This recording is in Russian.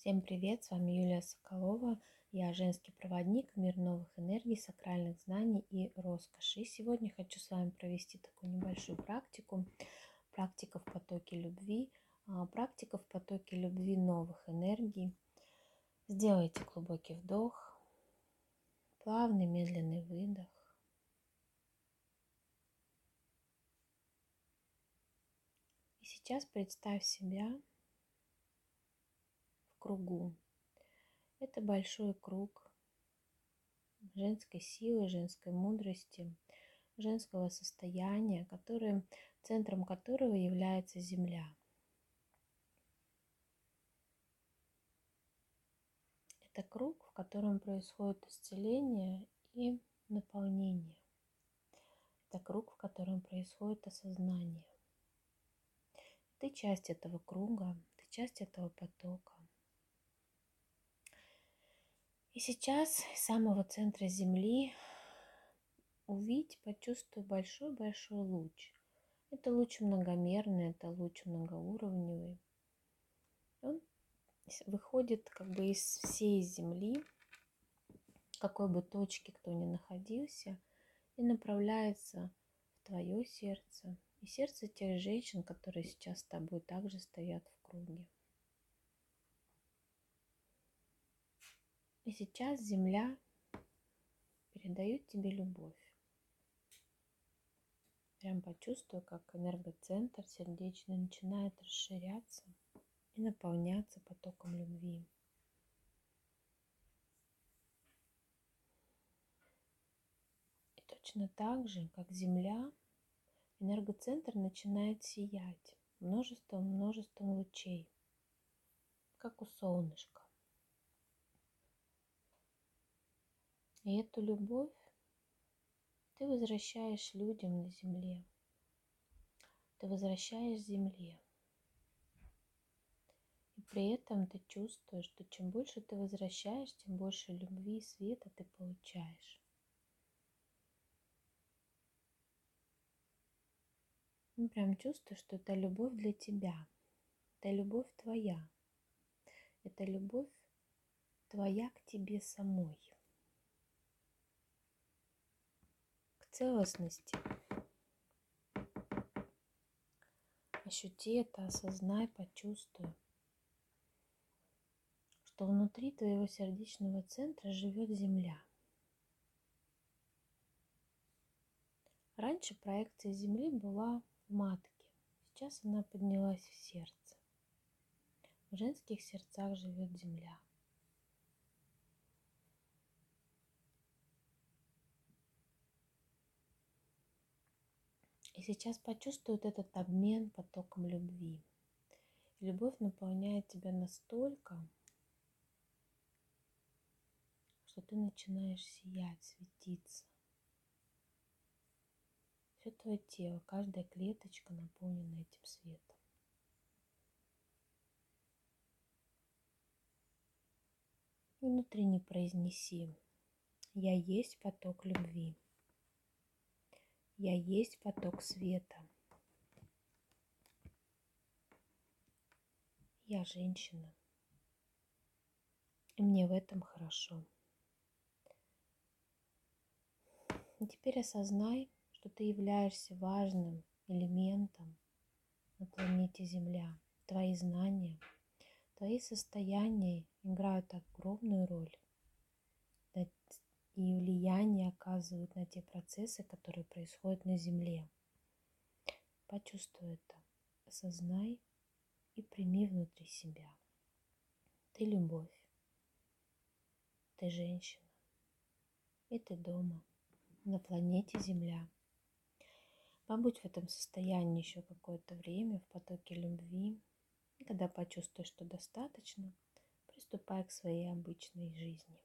Всем привет, с вами Юлия Соколова. Я женский проводник, мир новых энергий, сакральных знаний и роскоши. Сегодня хочу с вами провести такую небольшую практику. Практика в потоке любви. а, Практика в потоке любви новых энергий. Сделайте глубокий вдох, плавный медленный выдох. И сейчас представь себя кругу. Это большой круг женской силы, женской мудрости, женского состояния, которым, центром которого является Земля. Это круг, в котором происходит исцеление и наполнение. Это круг, в котором происходит осознание. Ты часть этого круга, ты часть этого потока. И сейчас из самого центра Земли увидь, почувствуй большой-большой луч. Это луч многомерный, это луч многоуровневый. Он выходит как бы из всей Земли, какой бы точки кто ни находился, и направляется в твое сердце и сердце тех женщин, которые сейчас с тобой также стоят в круге. И сейчас Земля передает тебе любовь. Прям почувствуй, как энергоцентр сердечный начинает расширяться и наполняться потоком любви. И точно так же, как Земля, энергоцентр начинает сиять множеством-множеством лучей, как у солнышка. И эту любовь ты возвращаешь людям на земле. Ты возвращаешь земле. И при этом ты чувствуешь, что чем больше ты возвращаешь, тем больше любви и света ты получаешь. Ну, прям чувствуешь, что это любовь для тебя. Это любовь твоя. Это любовь твоя к тебе самой. Целостности. Ощути это, осознай, почувствуй, что внутри твоего сердечного центра живет Земля. Раньше проекция Земли была в матке, сейчас она поднялась в сердце. В женских сердцах живет Земля. И сейчас почувствует этот обмен потоком любви. И любовь наполняет тебя настолько, что ты начинаешь сиять, светиться. Все твое тело, каждая клеточка наполнена этим светом. Внутренне произнеси, я есть поток любви. Я есть поток света. Я женщина. И мне в этом хорошо. И теперь осознай, что ты являешься важным элементом на планете Земля. Твои знания, твои состояния играют огромную роль и влияние оказывают на те процессы, которые происходят на Земле. Почувствуй это, осознай и прими внутри себя. Ты любовь, ты женщина, и ты дома, на планете Земля. Побудь в этом состоянии еще какое-то время, в потоке любви. Когда почувствуешь, что достаточно, приступай к своей обычной жизни.